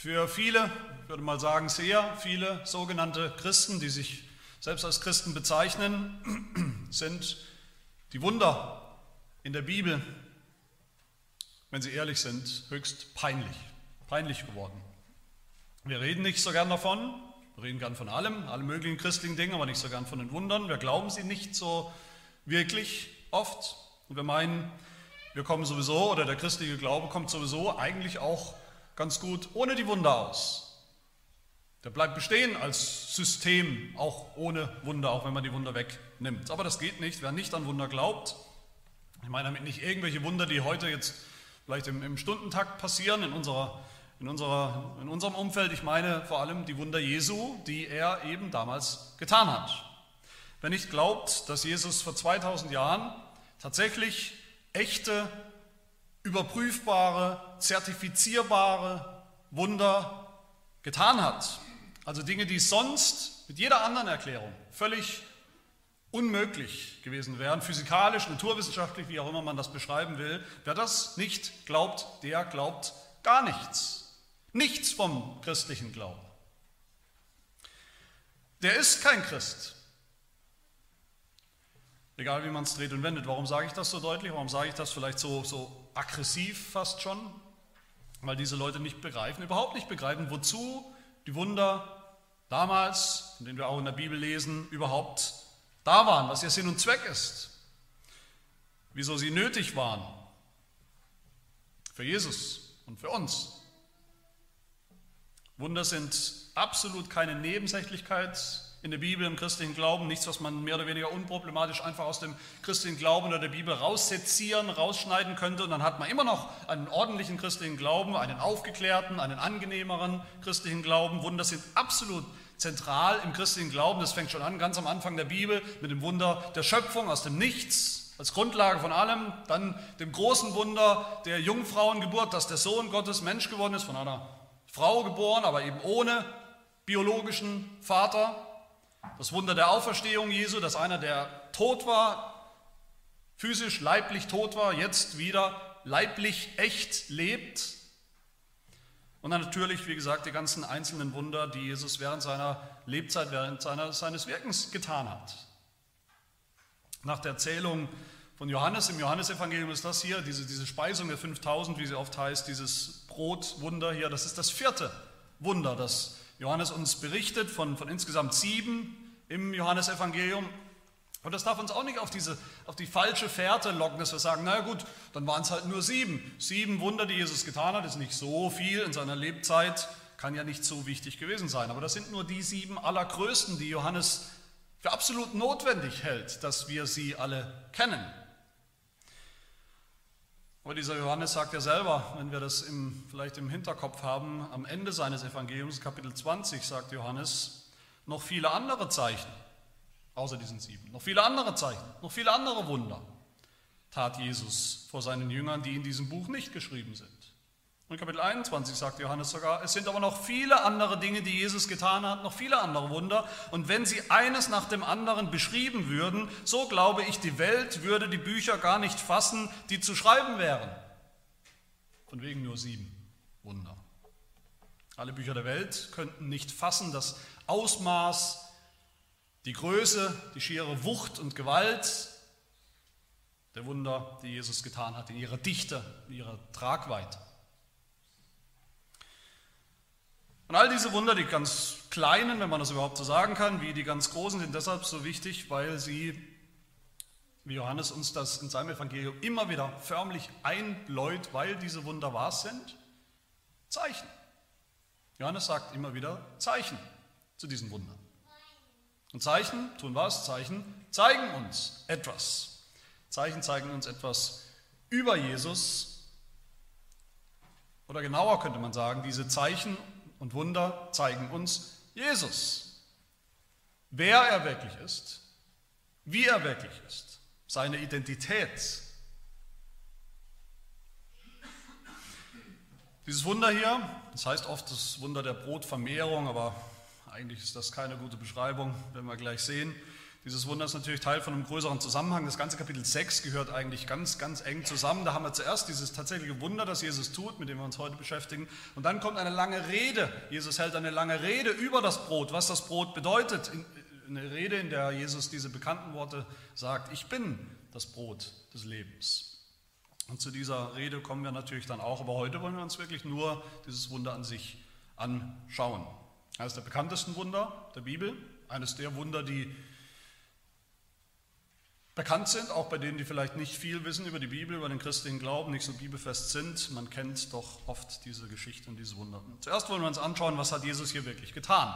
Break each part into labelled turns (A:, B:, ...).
A: Für viele, ich würde mal sagen sehr viele sogenannte Christen, die sich selbst als Christen bezeichnen, sind die Wunder in der Bibel, wenn sie ehrlich sind, höchst peinlich, peinlich geworden. Wir reden nicht so gern davon, wir reden gern von allem, allen möglichen christlichen Dingen, aber nicht so gern von den Wundern. Wir glauben sie nicht so wirklich oft und wir meinen, wir kommen sowieso, oder der christliche Glaube kommt sowieso eigentlich auch ganz gut ohne die Wunder aus. Der bleibt bestehen als System, auch ohne Wunder, auch wenn man die Wunder wegnimmt. Aber das geht nicht, wer nicht an Wunder glaubt. Ich meine damit nicht irgendwelche Wunder, die heute jetzt vielleicht im, im Stundentakt passieren in, unserer, in, unserer, in unserem Umfeld. Ich meine vor allem die Wunder Jesu, die er eben damals getan hat. Wer nicht glaubt, dass Jesus vor 2000 Jahren tatsächlich echte, überprüfbare, zertifizierbare Wunder getan hat. Also Dinge, die sonst mit jeder anderen Erklärung völlig unmöglich gewesen wären, physikalisch, naturwissenschaftlich, wie auch immer man das beschreiben will. Wer das nicht glaubt, der glaubt gar nichts. Nichts vom christlichen Glauben. Der ist kein Christ. Egal wie man es dreht und wendet. Warum sage ich das so deutlich? Warum sage ich das vielleicht so, so aggressiv fast schon? Weil diese Leute nicht begreifen, überhaupt nicht begreifen, wozu die Wunder damals, von denen wir auch in der Bibel lesen, überhaupt da waren, was ihr Sinn und Zweck ist, wieso sie nötig waren für Jesus und für uns. Wunder sind absolut keine Nebensächlichkeit in der Bibel, im christlichen Glauben, nichts, was man mehr oder weniger unproblematisch einfach aus dem christlichen Glauben oder der Bibel raussezieren, rausschneiden könnte und dann hat man immer noch einen ordentlichen christlichen Glauben, einen aufgeklärten, einen angenehmeren christlichen Glauben. Wunder sind absolut zentral im christlichen Glauben. Das fängt schon an, ganz am Anfang der Bibel, mit dem Wunder der Schöpfung aus dem Nichts, als Grundlage von allem, dann dem großen Wunder der Jungfrauengeburt, dass der Sohn Gottes Mensch geworden ist, von einer Frau geboren, aber eben ohne biologischen Vater. Das Wunder der Auferstehung Jesu, dass einer, der tot war, physisch, leiblich tot war, jetzt wieder leiblich echt lebt. Und dann natürlich, wie gesagt, die ganzen einzelnen Wunder, die Jesus während seiner Lebzeit, während seiner, seines Wirkens getan hat. Nach der Erzählung von Johannes, im Johannesevangelium ist das hier, diese, diese Speisung der 5000, wie sie oft heißt, dieses Brotwunder hier, das ist das vierte Wunder, das Johannes uns berichtet von, von insgesamt sieben im Johannesevangelium. Und das darf uns auch nicht auf, diese, auf die falsche Fährte locken, dass wir sagen, na gut, dann waren es halt nur sieben. Sieben Wunder, die Jesus getan hat, ist nicht so viel in seiner Lebzeit, kann ja nicht so wichtig gewesen sein. Aber das sind nur die sieben allergrößten, die Johannes für absolut notwendig hält, dass wir sie alle kennen. Aber dieser Johannes sagt ja selber, wenn wir das im, vielleicht im Hinterkopf haben, am Ende seines Evangeliums, Kapitel 20, sagt Johannes, noch viele andere Zeichen, außer diesen sieben, noch viele andere Zeichen, noch viele andere Wunder tat Jesus vor seinen Jüngern, die in diesem Buch nicht geschrieben sind. Und Kapitel 21 sagt Johannes sogar, es sind aber noch viele andere Dinge, die Jesus getan hat, noch viele andere Wunder. Und wenn sie eines nach dem anderen beschrieben würden, so glaube ich, die Welt würde die Bücher gar nicht fassen, die zu schreiben wären. Von wegen nur sieben Wunder. Alle Bücher der Welt könnten nicht fassen das Ausmaß, die Größe, die schiere Wucht und Gewalt der Wunder, die Jesus getan hat, in ihrer Dichte, in ihrer Tragweite. Und all diese Wunder, die ganz kleinen, wenn man das überhaupt so sagen kann, wie die ganz großen, sind deshalb so wichtig, weil sie, wie Johannes uns das in seinem Evangelium immer wieder förmlich einbläut, weil diese Wunder wahr sind, Zeichen. Johannes sagt immer wieder Zeichen zu diesen Wundern. Und Zeichen tun was? Zeichen zeigen uns etwas. Zeichen zeigen uns etwas über Jesus. Oder genauer könnte man sagen, diese Zeichen und Wunder zeigen uns Jesus. Wer er wirklich ist, wie er wirklich ist, seine Identität. Dieses Wunder hier, das heißt oft das Wunder der Brotvermehrung, aber eigentlich ist das keine gute Beschreibung, werden wir gleich sehen. Dieses Wunder ist natürlich Teil von einem größeren Zusammenhang. Das ganze Kapitel 6 gehört eigentlich ganz, ganz eng zusammen. Da haben wir zuerst dieses tatsächliche Wunder, das Jesus tut, mit dem wir uns heute beschäftigen. Und dann kommt eine lange Rede. Jesus hält eine lange Rede über das Brot, was das Brot bedeutet. Eine Rede, in der Jesus diese bekannten Worte sagt, ich bin das Brot des Lebens. Und zu dieser Rede kommen wir natürlich dann auch, aber heute wollen wir uns wirklich nur dieses Wunder an sich anschauen. Eines der bekanntesten Wunder der Bibel, eines der Wunder, die bekannt sind, auch bei denen, die vielleicht nicht viel wissen über die Bibel, über den christlichen Glauben, nicht so bibelfest sind. Man kennt doch oft diese Geschichte und diese Wunder. Zuerst wollen wir uns anschauen, was hat Jesus hier wirklich getan.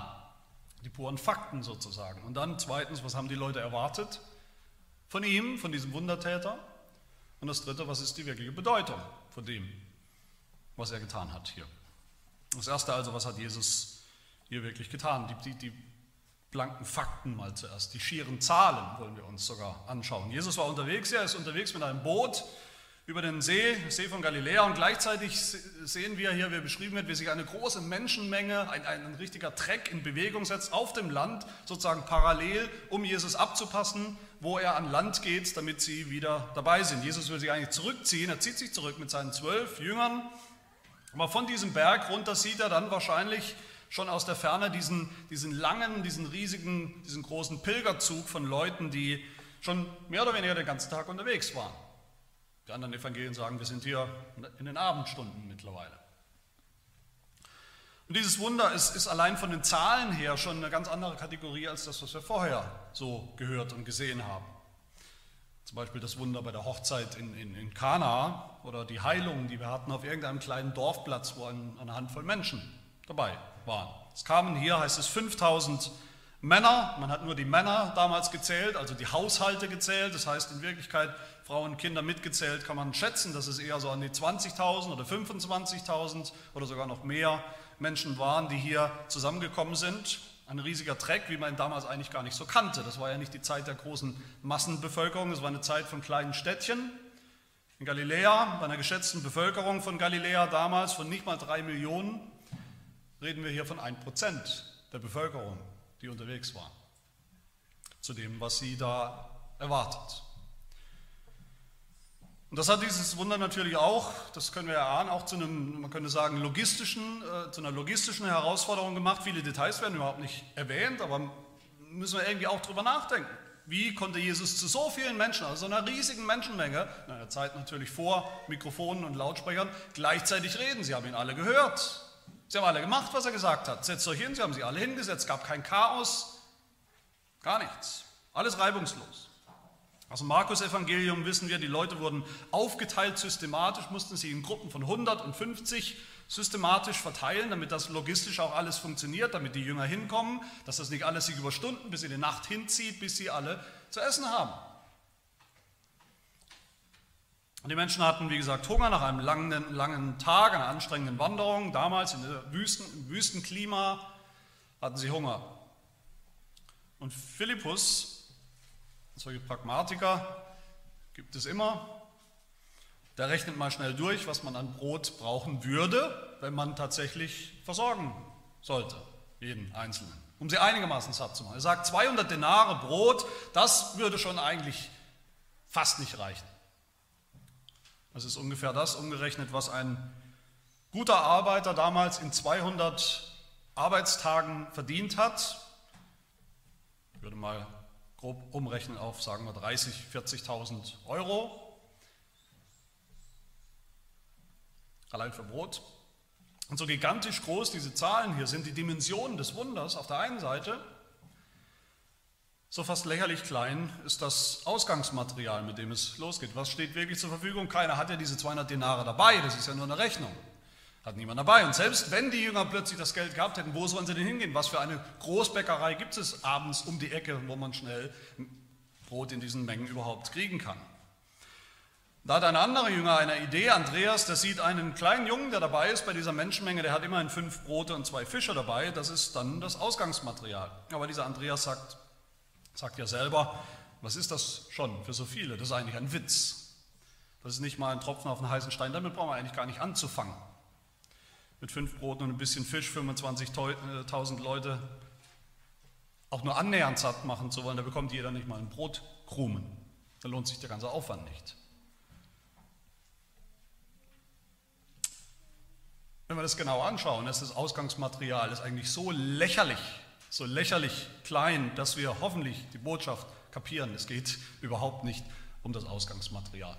A: Die puren Fakten sozusagen. Und dann zweitens, was haben die Leute erwartet von ihm, von diesem Wundertäter? Und das dritte, was ist die wirkliche Bedeutung von dem, was er getan hat hier? Das erste also, was hat Jesus hier wirklich getan? Die, die, die blanken Fakten mal zuerst. Die schieren Zahlen wollen wir uns sogar anschauen. Jesus war unterwegs, er ist unterwegs mit einem Boot über den See, See von Galiläa und gleichzeitig sehen wir hier, wie beschrieben wird, wie sich eine große Menschenmenge, ein, ein richtiger Treck in Bewegung setzt auf dem Land, sozusagen parallel, um Jesus abzupassen, wo er an Land geht, damit sie wieder dabei sind. Jesus will sich eigentlich zurückziehen, er zieht sich zurück mit seinen zwölf Jüngern, aber von diesem Berg runter sieht er dann wahrscheinlich schon aus der Ferne diesen, diesen langen, diesen riesigen, diesen großen Pilgerzug von Leuten, die schon mehr oder weniger den ganzen Tag unterwegs waren. Die anderen Evangelien sagen, wir sind hier in den Abendstunden mittlerweile. Und dieses Wunder ist, ist, allein von den Zahlen her schon eine ganz andere Kategorie als das, was wir vorher so gehört und gesehen haben. Zum Beispiel das Wunder bei der Hochzeit in, in, in Kana oder die Heilung, die wir hatten auf irgendeinem kleinen Dorfplatz, wo ein, eine Handvoll Menschen dabei waren. Es kamen hier, heißt es, 5000 Männer. Man hat nur die Männer damals gezählt, also die Haushalte gezählt. Das heißt in Wirklichkeit Frauen und Kinder mitgezählt, kann man schätzen, dass es eher so an die 20.000 oder 25.000 oder sogar noch mehr Menschen waren, die hier zusammengekommen sind. Ein riesiger Treck, wie man ihn damals eigentlich gar nicht so kannte. Das war ja nicht die Zeit der großen Massenbevölkerung, es war eine Zeit von kleinen Städtchen. In Galiläa, bei einer geschätzten Bevölkerung von Galiläa damals von nicht mal drei Millionen, reden wir hier von 1% der Bevölkerung, die unterwegs war, zu dem, was sie da erwartet. Und das hat dieses Wunder natürlich auch, das können wir erahnen, auch zu einem, man könnte sagen, logistischen, äh, zu einer logistischen Herausforderung gemacht. Viele Details werden überhaupt nicht erwähnt, aber müssen wir irgendwie auch drüber nachdenken. Wie konnte Jesus zu so vielen Menschen, also so einer riesigen Menschenmenge, in einer Zeit natürlich vor Mikrofonen und Lautsprechern, gleichzeitig reden? Sie haben ihn alle gehört. Sie haben alle gemacht, was er gesagt hat. Setzt euch hin, sie haben sie alle hingesetzt, gab kein Chaos, gar nichts. Alles reibungslos. Aus dem Markus-Evangelium wissen wir, die Leute wurden aufgeteilt systematisch, mussten sie in Gruppen von 150 systematisch verteilen, damit das logistisch auch alles funktioniert, damit die Jünger hinkommen, dass das nicht alles sich über Stunden bis in die Nacht hinzieht, bis sie alle zu essen haben. Und die Menschen hatten, wie gesagt, Hunger nach einem langen, langen Tag, einer anstrengenden Wanderung. Damals in der Wüsten, im Wüstenklima hatten sie Hunger. Und Philippus, solche Pragmatiker gibt es immer, der rechnet mal schnell durch, was man an Brot brauchen würde, wenn man tatsächlich versorgen sollte, jeden Einzelnen, um sie einigermaßen satt zu machen. Er sagt, 200 Denare Brot, das würde schon eigentlich fast nicht reichen. Das ist ungefähr das umgerechnet, was ein guter Arbeiter damals in 200 Arbeitstagen verdient hat. Ich würde mal grob umrechnen auf, sagen wir, 30.000, 40.000 Euro. Allein für Brot. Und so gigantisch groß diese Zahlen hier sind, die Dimensionen des Wunders auf der einen Seite so fast lächerlich klein ist das Ausgangsmaterial, mit dem es losgeht. Was steht wirklich zur Verfügung? Keiner hat ja diese 200 Denare dabei, das ist ja nur eine Rechnung. Hat niemand dabei. Und selbst wenn die Jünger plötzlich das Geld gehabt hätten, wo sollen sie denn hingehen? Was für eine Großbäckerei gibt es abends um die Ecke, wo man schnell Brot in diesen Mengen überhaupt kriegen kann? Da hat ein anderer Jünger eine Idee, Andreas, der sieht einen kleinen Jungen, der dabei ist bei dieser Menschenmenge, der hat immerhin fünf Brote und zwei Fische dabei, das ist dann das Ausgangsmaterial. Aber dieser Andreas sagt, Sagt ja selber, was ist das schon für so viele? Das ist eigentlich ein Witz. Das ist nicht mal ein Tropfen auf einen heißen Stein, damit brauchen wir eigentlich gar nicht anzufangen. Mit fünf Broten und ein bisschen Fisch 25.000 Leute auch nur annähernd satt machen zu wollen, da bekommt jeder nicht mal einen Brotkrumen. Da lohnt sich der ganze Aufwand nicht. Wenn wir das genau anschauen, ist das Ausgangsmaterial ist eigentlich so lächerlich, so lächerlich klein, dass wir hoffentlich die Botschaft kapieren. Es geht überhaupt nicht um das Ausgangsmaterial.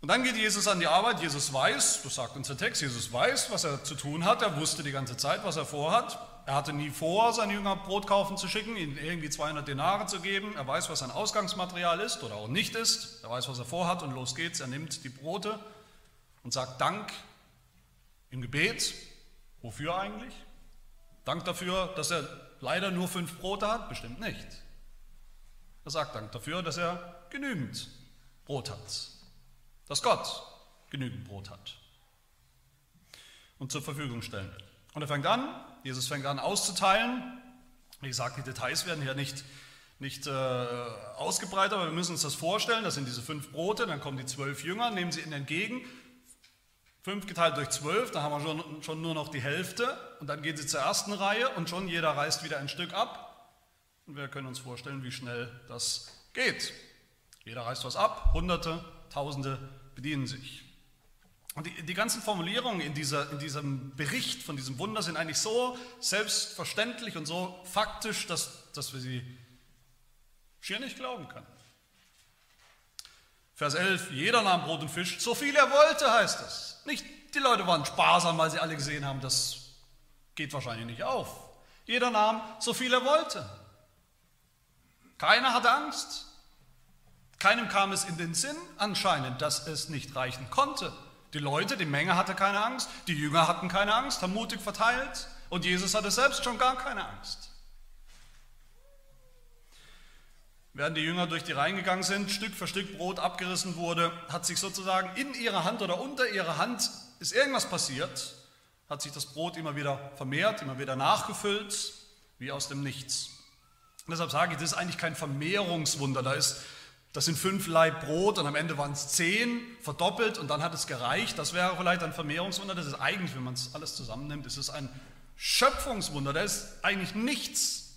A: Und dann geht Jesus an die Arbeit. Jesus weiß, das sagt uns der Text, Jesus weiß, was er zu tun hat. Er wusste die ganze Zeit, was er vorhat. Er hatte nie vor, seine Jünger Brot kaufen zu schicken, ihnen irgendwie 200 Denare zu geben. Er weiß, was sein Ausgangsmaterial ist oder auch nicht ist. Er weiß, was er vorhat und los geht's. Er nimmt die Brote und sagt Dank im Gebet. Wofür eigentlich? Dank dafür, dass er leider nur fünf Brote hat? Bestimmt nicht. Er sagt Dank dafür, dass er genügend Brot hat. Dass Gott genügend Brot hat und zur Verfügung stellen will. Und er fängt an, Jesus fängt an auszuteilen. Wie gesagt, die Details werden hier nicht, nicht äh, ausgebreitet, aber wir müssen uns das vorstellen. Das sind diese fünf Brote, dann kommen die zwölf Jünger, nehmen sie ihnen entgegen. Fünf geteilt durch zwölf, da haben wir schon, schon nur noch die Hälfte. Und dann gehen sie zur ersten Reihe und schon jeder reißt wieder ein Stück ab. Und wir können uns vorstellen, wie schnell das geht. Jeder reißt was ab, Hunderte, Tausende bedienen sich. Und die, die ganzen Formulierungen in, dieser, in diesem Bericht von diesem Wunder sind eigentlich so selbstverständlich und so faktisch, dass, dass wir sie schier nicht glauben können. Vers 11, jeder nahm Brot und Fisch, so viel er wollte, heißt es. Nicht, die Leute waren sparsam, weil sie alle gesehen haben, das geht wahrscheinlich nicht auf. Jeder nahm so viel er wollte. Keiner hatte Angst. Keinem kam es in den Sinn anscheinend, dass es nicht reichen konnte. Die Leute, die Menge hatte keine Angst, die Jünger hatten keine Angst, haben mutig verteilt und Jesus hatte selbst schon gar keine Angst. Während die Jünger durch die Reihen gegangen sind, Stück für Stück Brot abgerissen wurde, hat sich sozusagen in ihrer Hand oder unter ihrer Hand ist irgendwas passiert, hat sich das Brot immer wieder vermehrt, immer wieder nachgefüllt, wie aus dem Nichts. Und deshalb sage ich, das ist eigentlich kein Vermehrungswunder, da ist das sind fünf Leib Brot und am Ende waren es zehn, verdoppelt und dann hat es gereicht. Das wäre vielleicht ein Vermehrungswunder. Das ist eigentlich, wenn man es alles zusammennimmt, ist ein Schöpfungswunder. Da ist eigentlich nichts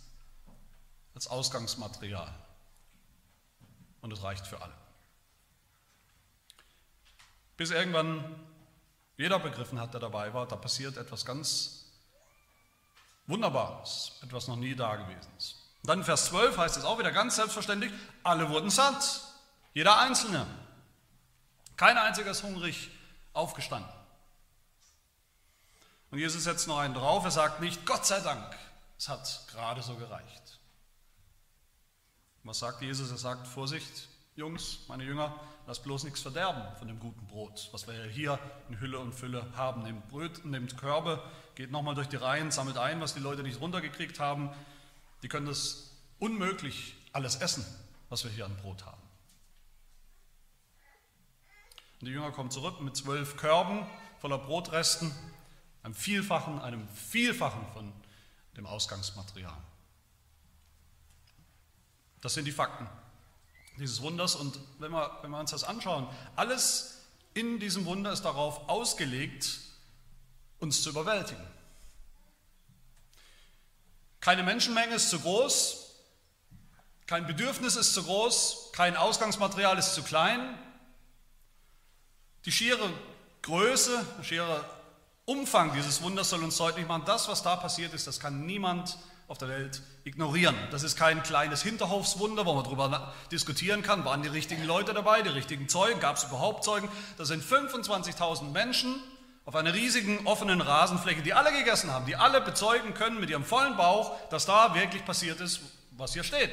A: als Ausgangsmaterial. Und es reicht für alle. Bis irgendwann jeder begriffen hat, der dabei war, da passiert etwas ganz Wunderbares, etwas noch nie Dagewesenes. Und dann in Vers 12 heißt es auch wieder ganz selbstverständlich, alle wurden satt, jeder Einzelne. Kein einziger ist hungrig aufgestanden. Und Jesus setzt noch einen drauf, er sagt nicht, Gott sei Dank, es hat gerade so gereicht. Was sagt Jesus? Er sagt, Vorsicht, Jungs, meine Jünger, lasst bloß nichts verderben von dem guten Brot, was wir hier in Hülle und Fülle haben. Nehmt Brot, nehmt Körbe, geht nochmal durch die Reihen, sammelt ein, was die Leute nicht runtergekriegt haben, die können das unmöglich alles essen, was wir hier an Brot haben. Und die Jünger kommen zurück mit zwölf Körben voller Brotresten, einem Vielfachen, einem Vielfachen von dem Ausgangsmaterial. Das sind die Fakten dieses Wunders. Und wenn wir, wenn wir uns das anschauen, alles in diesem Wunder ist darauf ausgelegt, uns zu überwältigen. Keine Menschenmenge ist zu groß, kein Bedürfnis ist zu groß, kein Ausgangsmaterial ist zu klein. Die schiere Größe, der schiere Umfang dieses Wunders soll uns deutlich machen, das, was da passiert ist, das kann niemand auf der Welt ignorieren. Das ist kein kleines Hinterhofswunder, wo man darüber diskutieren kann, waren die richtigen Leute dabei, die richtigen Zeugen, gab es überhaupt Zeugen. Das sind 25.000 Menschen, auf einer riesigen offenen Rasenfläche, die alle gegessen haben, die alle bezeugen können mit ihrem vollen Bauch, dass da wirklich passiert ist, was hier steht.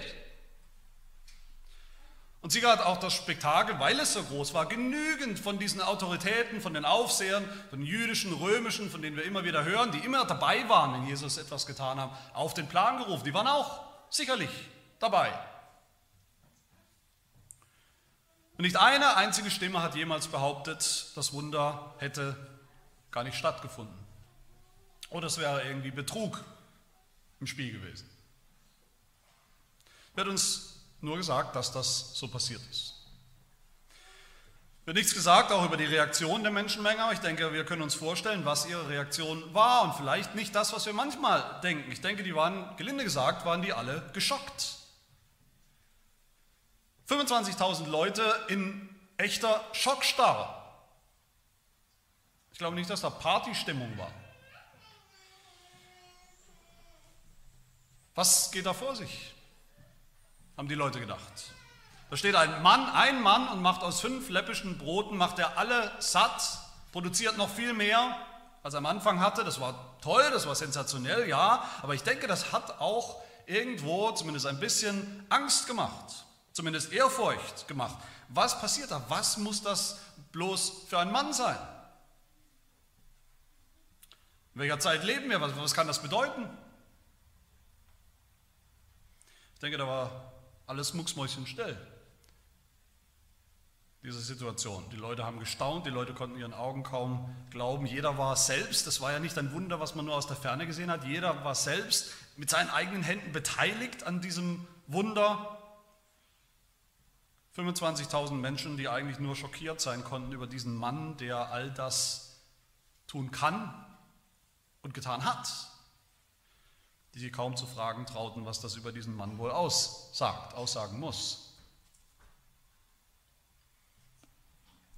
A: Und sie hat auch das Spektakel, weil es so groß war, genügend von diesen Autoritäten, von den Aufsehern, von den jüdischen, römischen, von denen wir immer wieder hören, die immer dabei waren, wenn Jesus etwas getan hat, auf den Plan gerufen. Die waren auch sicherlich dabei. Und nicht eine einzige Stimme hat jemals behauptet, das Wunder hätte gar nicht stattgefunden. Oder es wäre irgendwie Betrug im Spiel gewesen. Wird uns nur gesagt, dass das so passiert ist. Wird nichts gesagt, auch über die Reaktion der Menschenmenge, aber ich denke, wir können uns vorstellen, was ihre Reaktion war und vielleicht nicht das, was wir manchmal denken. Ich denke, die waren, gelinde gesagt, waren die alle geschockt. 25.000 Leute in echter Schockstarre. Ich glaube nicht, dass da Partystimmung war. Was geht da vor sich? Haben die Leute gedacht. Da steht ein Mann, ein Mann und macht aus fünf läppischen Broten, macht er alle satt, produziert noch viel mehr, als er am Anfang hatte. Das war toll, das war sensationell, ja, aber ich denke, das hat auch irgendwo zumindest ein bisschen Angst gemacht, zumindest Ehrfurcht gemacht. Was passiert da? Was muss das bloß für ein Mann sein? In welcher Zeit leben wir? Was, was kann das bedeuten? Ich denke, da war alles mucksmäuschenstill diese Situation. Die Leute haben gestaunt, die Leute konnten ihren Augen kaum glauben. Jeder war selbst, das war ja nicht ein Wunder, was man nur aus der Ferne gesehen hat, jeder war selbst mit seinen eigenen Händen beteiligt an diesem Wunder. 25.000 Menschen, die eigentlich nur schockiert sein konnten über diesen Mann, der all das tun kann und getan hat, die sich kaum zu fragen trauten, was das über diesen Mann wohl aussagt, aussagen muss.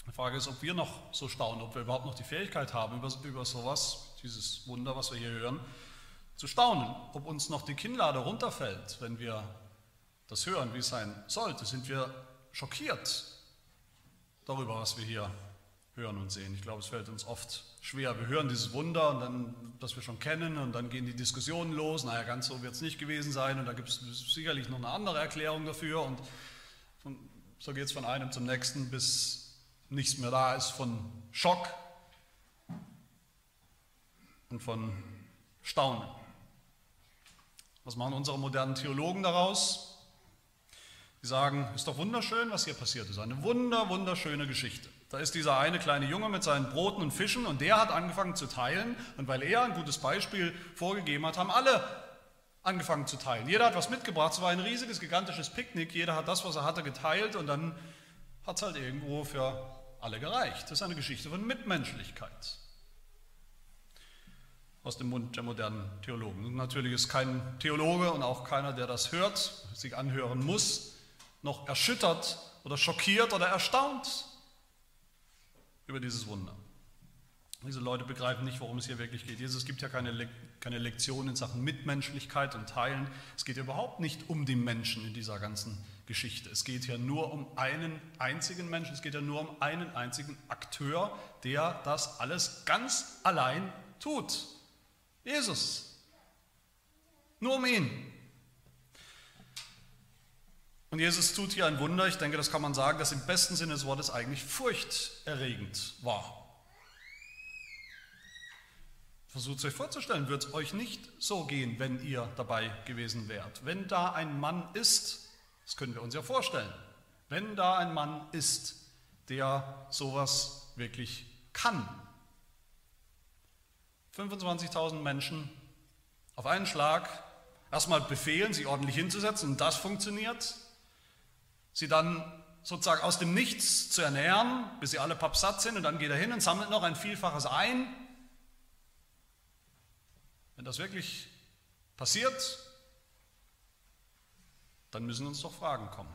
A: Die Frage ist, ob wir noch so staunen, ob wir überhaupt noch die Fähigkeit haben, über, über sowas, dieses Wunder, was wir hier hören, zu staunen. Ob uns noch die Kinnlade runterfällt, wenn wir das hören, wie es sein sollte. Sind wir schockiert darüber, was wir hier hören und sehen. Ich glaube, es fällt uns oft schwer. Wir hören dieses Wunder, und dann, das wir schon kennen, und dann gehen die Diskussionen los. Naja, ganz so wird es nicht gewesen sein, und da gibt es sicherlich noch eine andere Erklärung dafür. Und von, so geht es von einem zum nächsten, bis nichts mehr da ist von Schock und von Staunen. Was machen unsere modernen Theologen daraus? Die sagen, ist doch wunderschön, was hier passiert ist. Eine wunder, wunderschöne Geschichte. Da ist dieser eine kleine Junge mit seinen Broten und Fischen und der hat angefangen zu teilen. Und weil er ein gutes Beispiel vorgegeben hat, haben alle angefangen zu teilen. Jeder hat was mitgebracht. Es war ein riesiges, gigantisches Picknick. Jeder hat das, was er hatte, geteilt und dann hat es halt irgendwo für alle gereicht. Das ist eine Geschichte von Mitmenschlichkeit aus dem Mund der modernen Theologen. Natürlich ist kein Theologe und auch keiner, der das hört, sich anhören muss, noch erschüttert oder schockiert oder erstaunt über dieses Wunder. Diese Leute begreifen nicht, worum es hier wirklich geht. Jesus gibt ja keine, Le keine Lektion in Sachen Mitmenschlichkeit und Teilen. Es geht überhaupt nicht um die Menschen in dieser ganzen Geschichte. Es geht ja nur um einen einzigen Menschen, es geht ja nur um einen einzigen Akteur, der das alles ganz allein tut. Jesus. Nur um ihn. Und Jesus tut hier ein Wunder, ich denke, das kann man sagen, das im besten Sinne des Wortes eigentlich furchterregend war. Versucht es euch vorzustellen, wird es euch nicht so gehen, wenn ihr dabei gewesen wärt. Wenn da ein Mann ist, das können wir uns ja vorstellen. Wenn da ein Mann ist, der sowas wirklich kann. 25.000 Menschen auf einen Schlag erstmal befehlen, sie ordentlich hinzusetzen und das funktioniert. Sie dann sozusagen aus dem Nichts zu ernähren, bis sie alle pappsatt sind und dann geht er hin und sammelt noch ein Vielfaches ein. Wenn das wirklich passiert, dann müssen uns doch Fragen kommen.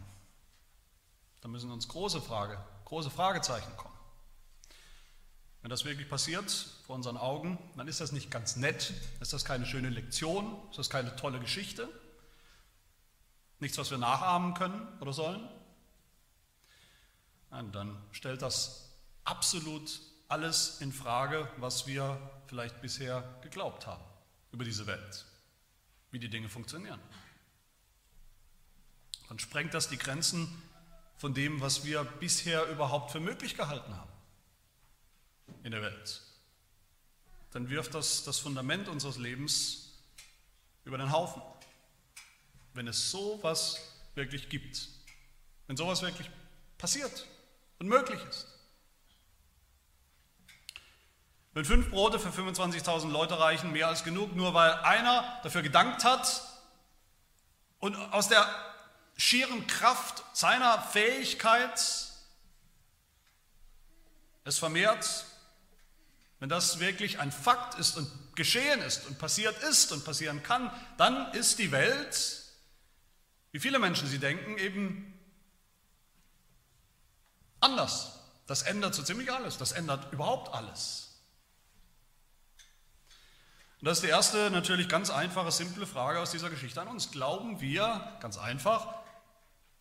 A: Dann müssen uns große Frage, große Fragezeichen kommen. Wenn das wirklich passiert vor unseren Augen, dann ist das nicht ganz nett, ist das keine schöne Lektion, ist das keine tolle Geschichte, nichts, was wir nachahmen können oder sollen. Nein, dann stellt das absolut alles in Frage, was wir vielleicht bisher geglaubt haben über diese Welt, wie die Dinge funktionieren dann sprengt das die Grenzen von dem, was wir bisher überhaupt für möglich gehalten haben in der Welt. Dann wirft das das Fundament unseres Lebens über den Haufen. Wenn es sowas wirklich gibt, wenn sowas wirklich passiert und möglich ist. Wenn fünf Brote für 25.000 Leute reichen, mehr als genug, nur weil einer dafür gedankt hat und aus der schieren Kraft seiner Fähigkeit es vermehrt, wenn das wirklich ein Fakt ist und geschehen ist und passiert ist und passieren kann, dann ist die Welt, wie viele Menschen sie denken, eben anders. Das ändert so ziemlich alles. Das ändert überhaupt alles. Und das ist die erste natürlich ganz einfache, simple Frage aus dieser Geschichte an uns. Glauben wir, ganz einfach,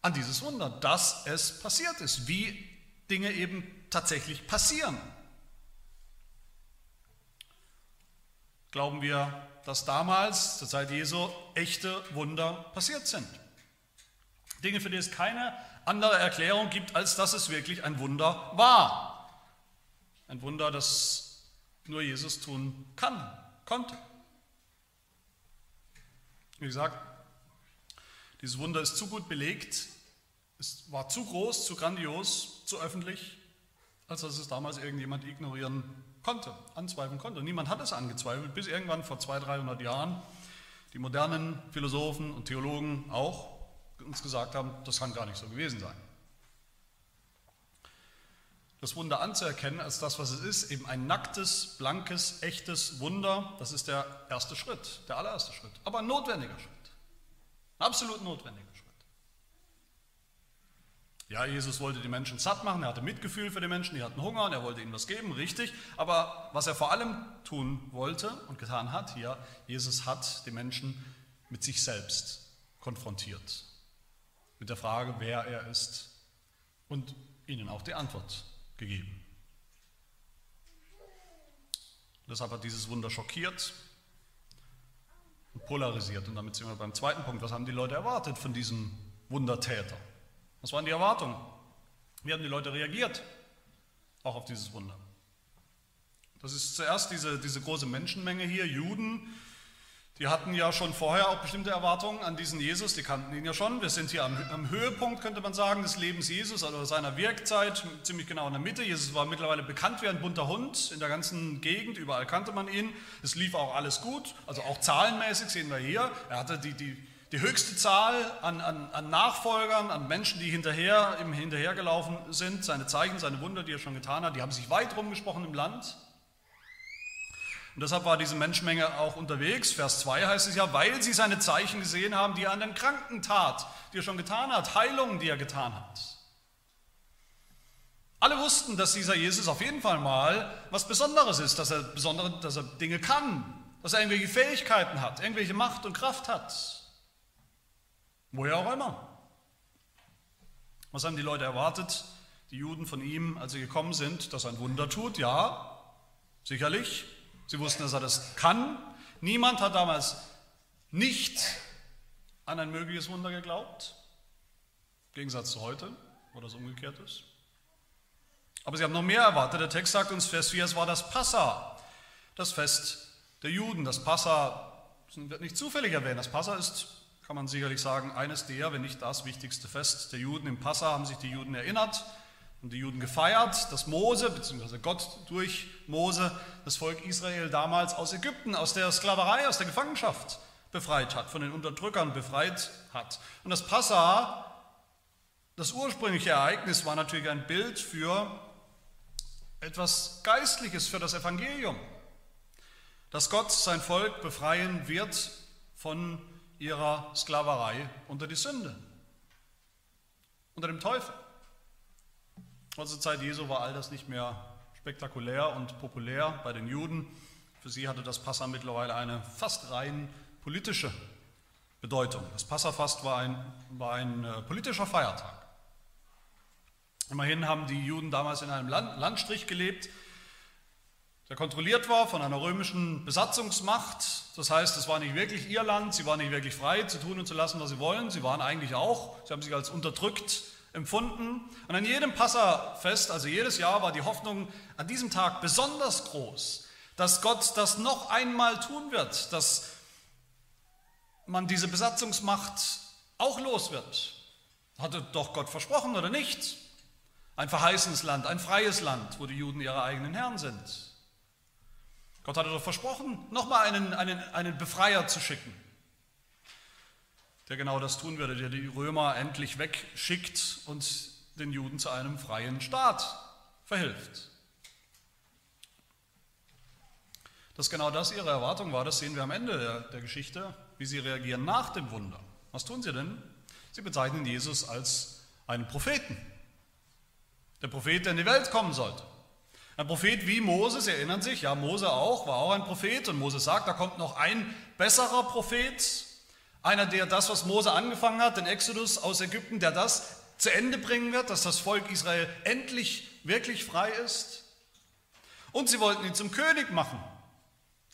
A: an dieses Wunder, dass es passiert ist, wie Dinge eben tatsächlich passieren? Glauben wir, dass damals, zur Zeit Jesu, echte Wunder passiert sind? Dinge, für die es keine andere Erklärung gibt, als dass es wirklich ein Wunder war. Ein Wunder, das nur Jesus tun kann, konnte. Wie gesagt, dieses Wunder ist zu gut belegt, es war zu groß, zu grandios, zu öffentlich, als dass es damals irgendjemand ignorieren konnte, anzweifeln konnte. niemand hat es angezweifelt, bis irgendwann vor 200, 300 Jahren die modernen Philosophen und Theologen auch uns gesagt haben, das kann gar nicht so gewesen sein. Das Wunder anzuerkennen als das, was es ist, eben ein nacktes, blankes, echtes Wunder, das ist der erste Schritt, der allererste Schritt, aber ein notwendiger Schritt, absolut notwendiger Schritt. Ja, Jesus wollte die Menschen satt machen, er hatte Mitgefühl für die Menschen, die hatten Hunger und er wollte ihnen was geben, richtig. Aber was er vor allem tun wollte und getan hat hier, Jesus hat die Menschen mit sich selbst konfrontiert mit der Frage, wer er ist und ihnen auch die Antwort gegeben. Deshalb hat dieses Wunder schockiert und polarisiert. Und damit sind wir beim zweiten Punkt. Was haben die Leute erwartet von diesem Wundertäter? Was waren die Erwartungen? Wie haben die Leute reagiert? Auch auf dieses Wunder. Das ist zuerst diese, diese große Menschenmenge hier, Juden, die hatten ja schon vorher auch bestimmte Erwartungen an diesen Jesus, die kannten ihn ja schon. Wir sind hier am, am, Höhepunkt, könnte man sagen, des Lebens Jesus, also seiner Wirkzeit, ziemlich genau in der Mitte. Jesus war mittlerweile bekannt wie ein bunter Hund in der ganzen Gegend, überall kannte man ihn. Es lief auch alles gut, also auch zahlenmäßig sehen wir hier. Er hatte die, die, die höchste Zahl an, an, an, Nachfolgern, an Menschen, die hinterher, ihm hinterhergelaufen sind. Seine Zeichen, seine Wunder, die er schon getan hat, die haben sich weit rumgesprochen im Land. Und deshalb war diese Menschenmenge auch unterwegs. Vers 2 heißt es ja, weil sie seine Zeichen gesehen haben, die er an den Kranken tat, die er schon getan hat, Heilungen, die er getan hat. Alle wussten, dass dieser Jesus auf jeden Fall mal was Besonderes ist, dass er, besondere, dass er Dinge kann, dass er irgendwelche Fähigkeiten hat, irgendwelche Macht und Kraft hat. Woher auch immer. Was haben die Leute erwartet, die Juden von ihm, als sie gekommen sind, dass er ein Wunder tut? Ja, sicherlich. Sie wussten, dass er das kann. Niemand hat damals nicht an ein mögliches Wunder geglaubt, im Gegensatz zu heute, wo das umgekehrt ist. Aber sie haben noch mehr erwartet. Der Text sagt uns, Vers 4, es war das Passa, das Fest der Juden. Das Passa wird nicht zufällig erwähnt. Das Passa ist, kann man sicherlich sagen, eines der, wenn nicht das wichtigste Fest der Juden. Im Passa haben sich die Juden erinnert und die Juden gefeiert, dass Mose, beziehungsweise Gott durch Mose, das Volk Israel damals aus Ägypten, aus der Sklaverei, aus der Gefangenschaft befreit hat, von den Unterdrückern befreit hat. Und das Passa, das ursprüngliche Ereignis, war natürlich ein Bild für etwas Geistliches, für das Evangelium, dass Gott sein Volk befreien wird von ihrer Sklaverei unter die Sünde, unter dem Teufel. Also zur Zeit Jesu war all das nicht mehr spektakulär und populär bei den Juden. Für sie hatte das Passa mittlerweile eine fast rein politische Bedeutung. Das Passafast war ein, war ein äh, politischer Feiertag. Immerhin haben die Juden damals in einem Land, Landstrich gelebt, der kontrolliert war von einer römischen Besatzungsmacht. Das heißt, es war nicht wirklich ihr Land, sie waren nicht wirklich frei zu tun und zu lassen, was sie wollen. Sie waren eigentlich auch, sie haben sich als unterdrückt empfunden. Und an jedem Passafest, also jedes Jahr, war die Hoffnung an diesem Tag besonders groß, dass Gott das noch einmal tun wird, dass man diese Besatzungsmacht auch los wird. Hatte doch Gott versprochen oder nicht? Ein verheißenes Land, ein freies Land, wo die Juden ihre eigenen Herren sind. Gott hatte doch versprochen, nochmal einen, einen, einen Befreier zu schicken der genau das tun würde, der die Römer endlich wegschickt und den Juden zu einem freien Staat verhilft. Dass genau das ihre Erwartung war, das sehen wir am Ende der, Geschichte, wie sie reagieren nach dem Wunder. Was tun sie denn? Sie bezeichnen Jesus als einen Propheten. Der Prophet, der in die Welt kommen sollte. Ein Prophet wie Moses, Sie erinnern sich, ja, Mose auch, war auch ein Prophet und Moses sagt, da kommt noch ein besserer Prophet, einer, der das, was Mose angefangen hat, den Exodus aus Ägypten, der das zu Ende bringen wird, dass das Volk Israel endlich wirklich frei ist. Und sie wollten ihn zum König machen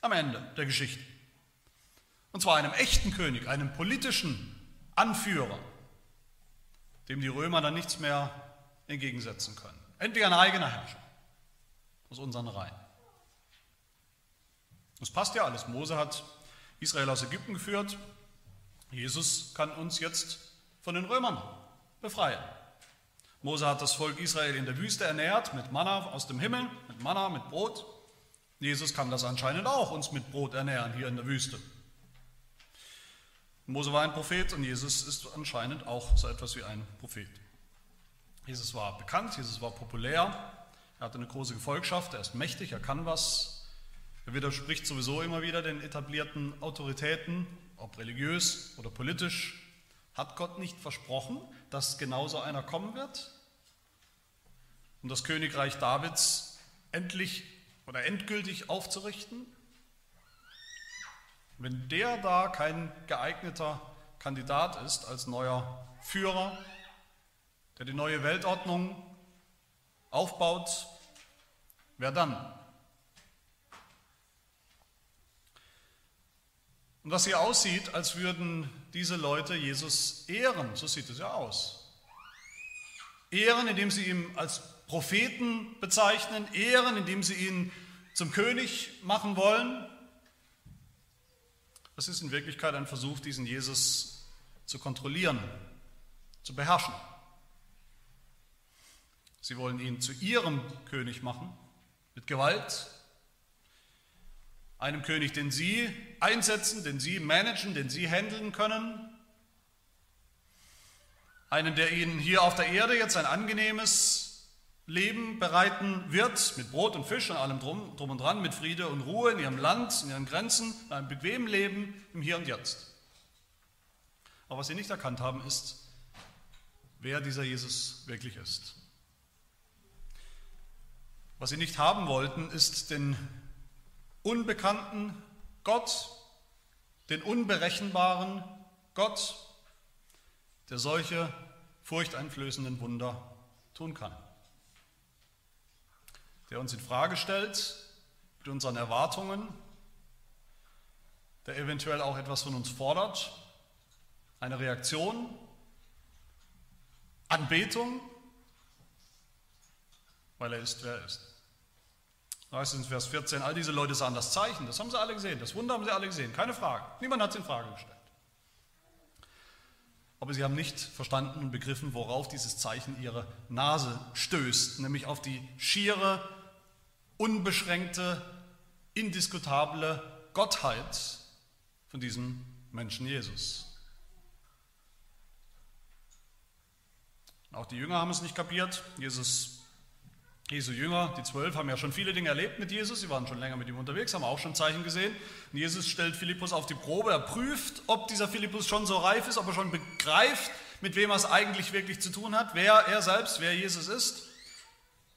A: am Ende der Geschichte. Und zwar einem echten König, einem politischen Anführer, dem die Römer dann nichts mehr entgegensetzen können. Endlich ein eigener Herrscher aus unseren Reihen. Das passt ja alles. Mose hat Israel aus Ägypten geführt. Jesus kann uns jetzt von den Römern befreien. Mose hat das Volk Israel in der Wüste ernährt mit Manna aus dem Himmel, mit Manna, mit Brot. Jesus kann das anscheinend auch uns mit Brot ernähren hier in der Wüste. Mose war ein Prophet und Jesus ist anscheinend auch so etwas wie ein Prophet. Jesus war bekannt, Jesus war populär, er hatte eine große Gefolgschaft, er ist mächtig, er kann was. Er widerspricht sowieso immer wieder den etablierten Autoritäten, ob religiös oder politisch. Hat Gott nicht versprochen, dass genauso einer kommen wird? Um das Königreich Davids endlich oder endgültig aufzurichten? Wenn der da kein geeigneter Kandidat ist als neuer Führer, der die neue Weltordnung aufbaut, wer dann? Und was hier aussieht, als würden diese Leute Jesus ehren, so sieht es ja aus. Ehren, indem sie ihn als Propheten bezeichnen, ehren, indem sie ihn zum König machen wollen. Das ist in Wirklichkeit ein Versuch, diesen Jesus zu kontrollieren, zu beherrschen. Sie wollen ihn zu ihrem König machen, mit Gewalt. Einem König, den sie einsetzen, den sie managen, den sie handeln können. Einen, der ihnen hier auf der Erde jetzt ein angenehmes Leben bereiten wird, mit Brot und Fisch und allem drum, drum und dran, mit Friede und Ruhe in ihrem Land, in ihren Grenzen, in einem bequemen Leben im Hier und Jetzt. Aber was sie nicht erkannt haben, ist, wer dieser Jesus wirklich ist. Was sie nicht haben wollten, ist den unbekannten Gott, den unberechenbaren Gott, der solche furchteinflößenden Wunder tun kann. Der uns in Frage stellt mit unseren Erwartungen, der eventuell auch etwas von uns fordert, eine Reaktion, Anbetung, weil er ist, wer er ist. Heißt es in Vers 14, all diese Leute sahen das Zeichen, das haben sie alle gesehen, das Wunder haben sie alle gesehen, keine Frage. Niemand hat es in Frage gestellt. Aber sie haben nicht verstanden und begriffen, worauf dieses Zeichen ihre Nase stößt, nämlich auf die schiere, unbeschränkte, indiskutable Gottheit von diesem Menschen Jesus. Auch die Jünger haben es nicht kapiert. Jesus Jesu Jünger, die zwölf, haben ja schon viele Dinge erlebt mit Jesus. Sie waren schon länger mit ihm unterwegs, haben auch schon Zeichen gesehen. Und Jesus stellt Philippus auf die Probe. Er prüft, ob dieser Philippus schon so reif ist, ob er schon begreift, mit wem er es eigentlich wirklich zu tun hat, wer er selbst, wer Jesus ist.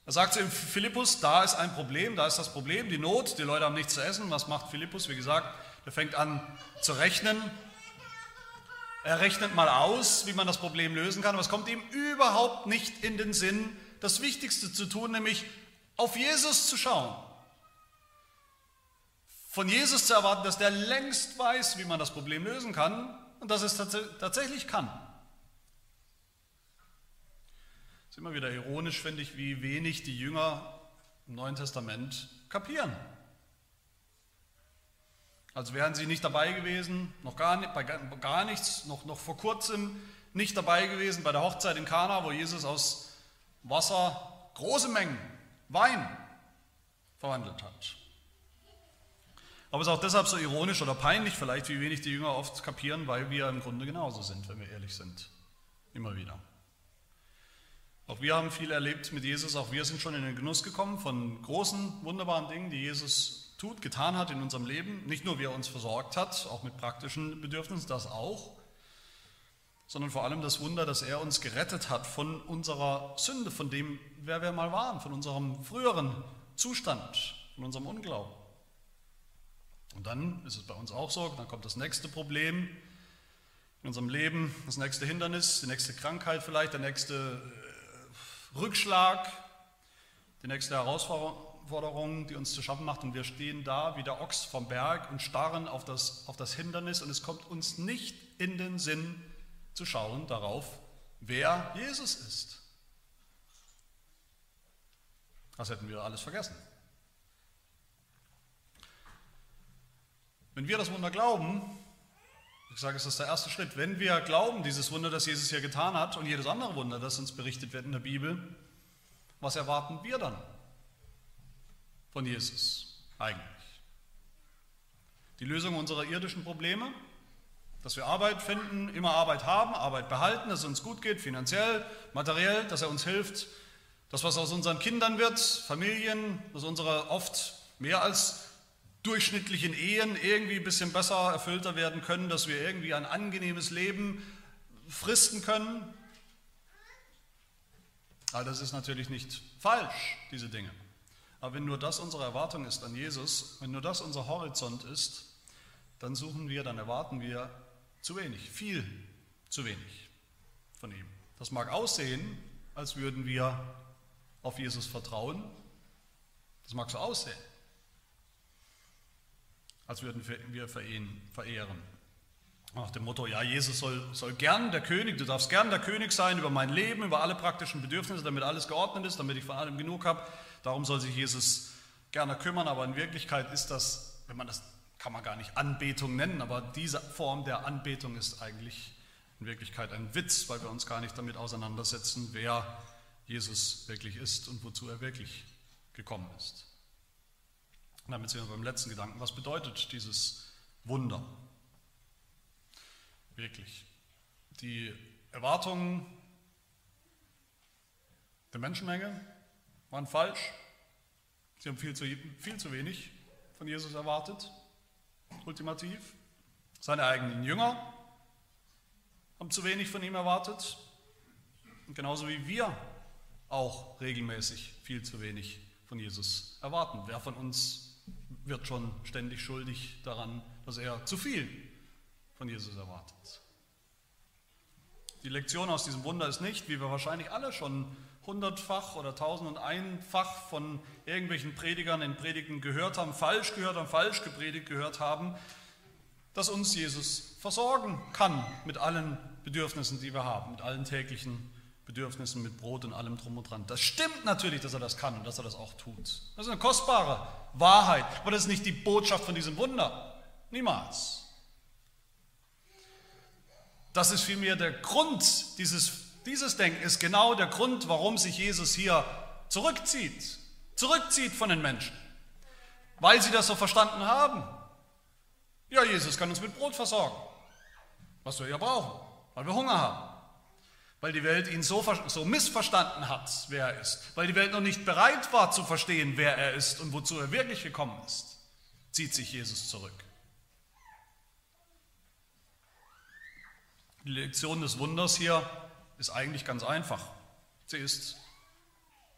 A: Er sagt zu ihm, Philippus, da ist ein Problem, da ist das Problem, die Not, die Leute haben nichts zu essen. Was macht Philippus? Wie gesagt, er fängt an zu rechnen. Er rechnet mal aus, wie man das Problem lösen kann, aber es kommt ihm überhaupt nicht in den Sinn, das Wichtigste zu tun, nämlich auf Jesus zu schauen. Von Jesus zu erwarten, dass der längst weiß, wie man das Problem lösen kann und dass es tats tatsächlich kann. Es ist immer wieder ironisch, finde ich, wie wenig die Jünger im Neuen Testament kapieren. Als wären sie nicht dabei gewesen, noch gar, nicht, bei gar nichts, noch, noch vor kurzem nicht dabei gewesen bei der Hochzeit in Kana, wo Jesus aus Wasser große Mengen Wein verwandelt hat. Aber es ist auch deshalb so ironisch oder peinlich vielleicht, wie wenig die Jünger oft kapieren, weil wir im Grunde genauso sind, wenn wir ehrlich sind. Immer wieder. Auch wir haben viel erlebt mit Jesus, auch wir sind schon in den Genuss gekommen von großen, wunderbaren Dingen, die Jesus tut, getan hat in unserem Leben. Nicht nur, wie er uns versorgt hat, auch mit praktischen Bedürfnissen, das auch, sondern vor allem das Wunder, dass er uns gerettet hat von unserer Sünde, von dem, wer wir mal waren, von unserem früheren Zustand, von unserem Unglauben. Und dann ist es bei uns auch so, dann kommt das nächste Problem in unserem Leben, das nächste Hindernis, die nächste Krankheit vielleicht, der nächste äh, Rückschlag, die nächste Herausforderung, die uns zu schaffen macht. Und wir stehen da wie der Ochs vom Berg und starren auf das, auf das Hindernis und es kommt uns nicht in den Sinn zu schauen darauf, wer Jesus ist. Das hätten wir alles vergessen. Wenn wir das Wunder glauben, ich sage, es ist der erste Schritt, wenn wir glauben, dieses Wunder, das Jesus hier getan hat und jedes andere Wunder, das uns berichtet wird in der Bibel, was erwarten wir dann von Jesus eigentlich? Die Lösung unserer irdischen Probleme, dass wir Arbeit finden, immer Arbeit haben, Arbeit behalten, dass es uns gut geht, finanziell, materiell, dass er uns hilft, das, was aus unseren Kindern wird, Familien, dass unsere oft mehr als durchschnittlichen Ehen irgendwie ein bisschen besser, erfüllter werden können, dass wir irgendwie ein angenehmes Leben fristen können. Aber das ist natürlich nicht falsch, diese Dinge. Aber wenn nur das unsere Erwartung ist an Jesus, wenn nur das unser Horizont ist, dann suchen wir, dann erwarten wir zu wenig, viel zu wenig von ihm. Das mag aussehen, als würden wir auf Jesus vertrauen. Das mag so aussehen als würden wir verehren. Nach dem Motto, ja, Jesus soll, soll gern der König, du darfst gern der König sein über mein Leben, über alle praktischen Bedürfnisse, damit alles geordnet ist, damit ich von allem genug habe. Darum soll sich Jesus gerne kümmern, aber in Wirklichkeit ist das, wenn man das kann man gar nicht Anbetung nennen, aber diese Form der Anbetung ist eigentlich in Wirklichkeit ein Witz, weil wir uns gar nicht damit auseinandersetzen, wer Jesus wirklich ist und wozu er wirklich gekommen ist. Und damit sind wir beim letzten Gedanken. Was bedeutet dieses Wunder? Wirklich. Die Erwartungen der Menschenmenge waren falsch. Sie haben viel zu, viel zu wenig von Jesus erwartet, ultimativ. Seine eigenen Jünger haben zu wenig von ihm erwartet. Und genauso wie wir auch regelmäßig viel zu wenig von Jesus erwarten. Wer von uns wird schon ständig schuldig daran, dass er zu viel von Jesus erwartet. Die Lektion aus diesem Wunder ist nicht, wie wir wahrscheinlich alle schon hundertfach oder tausend und einfach von irgendwelchen Predigern in Predigten gehört haben, falsch gehört haben, falsch gepredigt gehört haben, dass uns Jesus versorgen kann mit allen Bedürfnissen, die wir haben, mit allen täglichen Bedürfnissen, mit Brot und allem drum und dran. Das stimmt natürlich, dass er das kann und dass er das auch tut. Das ist eine kostbare Wahrheit, aber das ist nicht die Botschaft von diesem Wunder. Niemals. Das ist vielmehr der Grund, dieses, dieses Denken ist genau der Grund, warum sich Jesus hier zurückzieht. Zurückzieht von den Menschen. Weil sie das so verstanden haben. Ja, Jesus kann uns mit Brot versorgen, was wir ja brauchen, weil wir Hunger haben weil die Welt ihn so, so missverstanden hat, wer er ist, weil die Welt noch nicht bereit war zu verstehen, wer er ist und wozu er wirklich gekommen ist, zieht sich Jesus zurück. Die Lektion des Wunders hier ist eigentlich ganz einfach. Sie ist,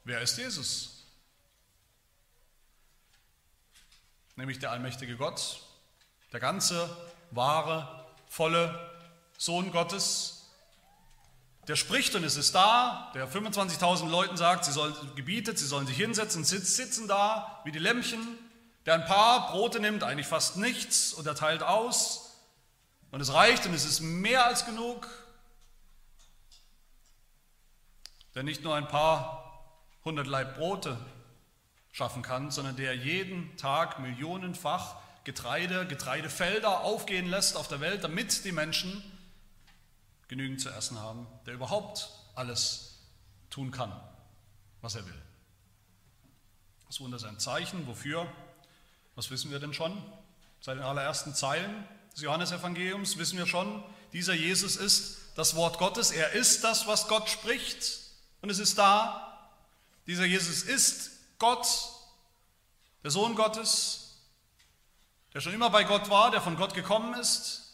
A: wer ist Jesus? Nämlich der allmächtige Gott, der ganze, wahre, volle Sohn Gottes, der spricht und es ist da, der 25.000 Leuten sagt, sie sollen gebietet, sie sollen sich hinsetzen, sitzen da wie die Lämmchen, der ein paar Brote nimmt, eigentlich fast nichts und er teilt aus und es reicht und es ist mehr als genug, der nicht nur ein paar hundert Leib Brote schaffen kann, sondern der jeden Tag millionenfach Getreide, Getreidefelder aufgehen lässt auf der Welt, damit die Menschen genügend zu essen haben, der überhaupt alles tun kann, was er will. Das Wunder ist ein Zeichen, wofür? Was wissen wir denn schon? Seit den allerersten Zeilen des Johannesevangeliums wissen wir schon, dieser Jesus ist das Wort Gottes, er ist das, was Gott spricht und es ist da. Dieser Jesus ist Gott, der Sohn Gottes, der schon immer bei Gott war, der von Gott gekommen ist.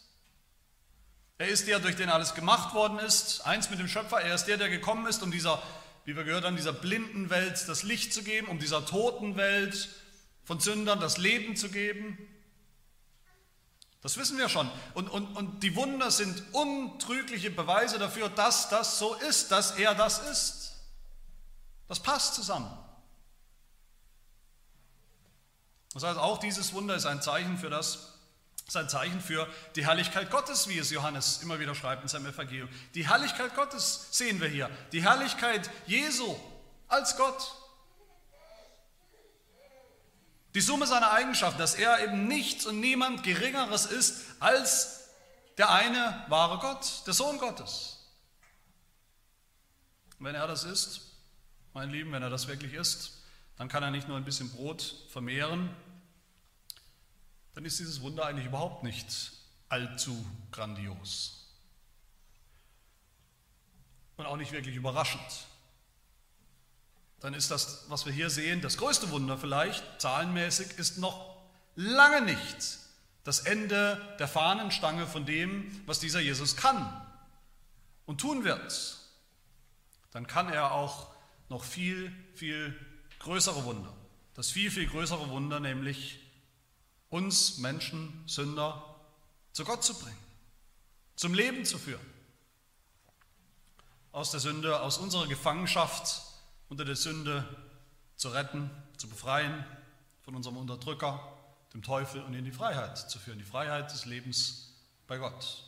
A: Er ist der, durch den alles gemacht worden ist, eins mit dem Schöpfer. Er ist der, der gekommen ist, um dieser, wie wir gehört haben, dieser blinden Welt das Licht zu geben, um dieser toten Welt von Sündern das Leben zu geben. Das wissen wir schon. Und, und, und die Wunder sind untrügliche Beweise dafür, dass das so ist, dass er das ist. Das passt zusammen. Das heißt, auch dieses Wunder ist ein Zeichen für das, ist ein Zeichen für die Herrlichkeit Gottes, wie es Johannes immer wieder schreibt in seinem Evangelium. Die Herrlichkeit Gottes sehen wir hier. Die Herrlichkeit Jesu als Gott. Die Summe seiner Eigenschaften, dass er eben nichts und niemand Geringeres ist als der eine wahre Gott, der Sohn Gottes. Und wenn er das ist, mein Lieben, wenn er das wirklich ist, dann kann er nicht nur ein bisschen Brot vermehren, dann ist dieses Wunder eigentlich überhaupt nicht allzu grandios. Und auch nicht wirklich überraschend dann ist das, was wir hier sehen, das größte Wunder vielleicht, zahlenmäßig, ist noch lange nicht das Ende der Fahnenstange von dem, was dieser Jesus kann und tun wird. Dann kann er auch noch viel, viel größere Wunder. Das viel, viel größere Wunder, nämlich uns Menschen, Sünder, zu Gott zu bringen, zum Leben zu führen. Aus der Sünde, aus unserer Gefangenschaft unter der Sünde zu retten, zu befreien von unserem Unterdrücker, dem Teufel und in die Freiheit zu führen, die Freiheit des Lebens bei Gott.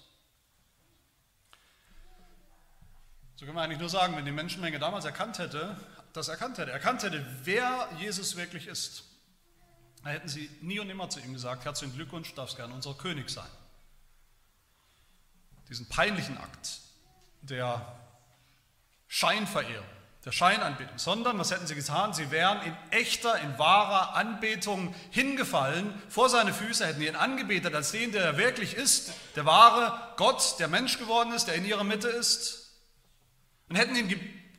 A: So können wir eigentlich nur sagen, wenn die Menschenmenge damals erkannt hätte, das erkannt hätte, erkannt hätte, wer Jesus wirklich ist, dann hätten sie nie und nimmer zu ihm gesagt, herzlichen Glückwunsch, darfst gern unser König sein. Diesen peinlichen Akt der Scheinverehrung, der Scheinanbetung, sondern was hätten sie getan? Sie wären in echter, in wahrer Anbetung hingefallen. Vor seine Füße, hätten ihn angebetet als den, der er wirklich ist, der wahre Gott, der Mensch geworden ist, der in ihrer Mitte ist, und hätten ihn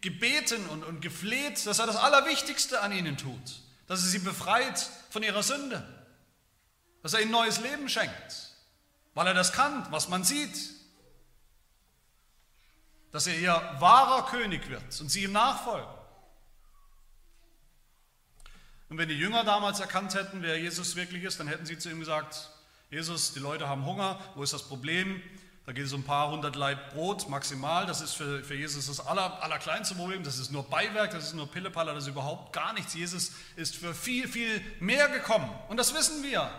A: gebeten und, und gefleht, dass er das Allerwichtigste an ihnen tut, dass er sie befreit von ihrer Sünde, dass er ihnen neues Leben schenkt, weil er das kann, was man sieht, dass er ihr wahrer König wird und sie ihm nachfolgen. Und wenn die Jünger damals erkannt hätten, wer Jesus wirklich ist, dann hätten sie zu ihm gesagt, Jesus, die Leute haben Hunger, wo ist das Problem? Da geht es um ein paar hundert Leib Brot maximal, das ist für, für Jesus das aller, allerkleinste Problem, das ist nur Beiwerk, das ist nur Pillepaller, das ist überhaupt gar nichts. Jesus ist für viel, viel mehr gekommen und das wissen wir.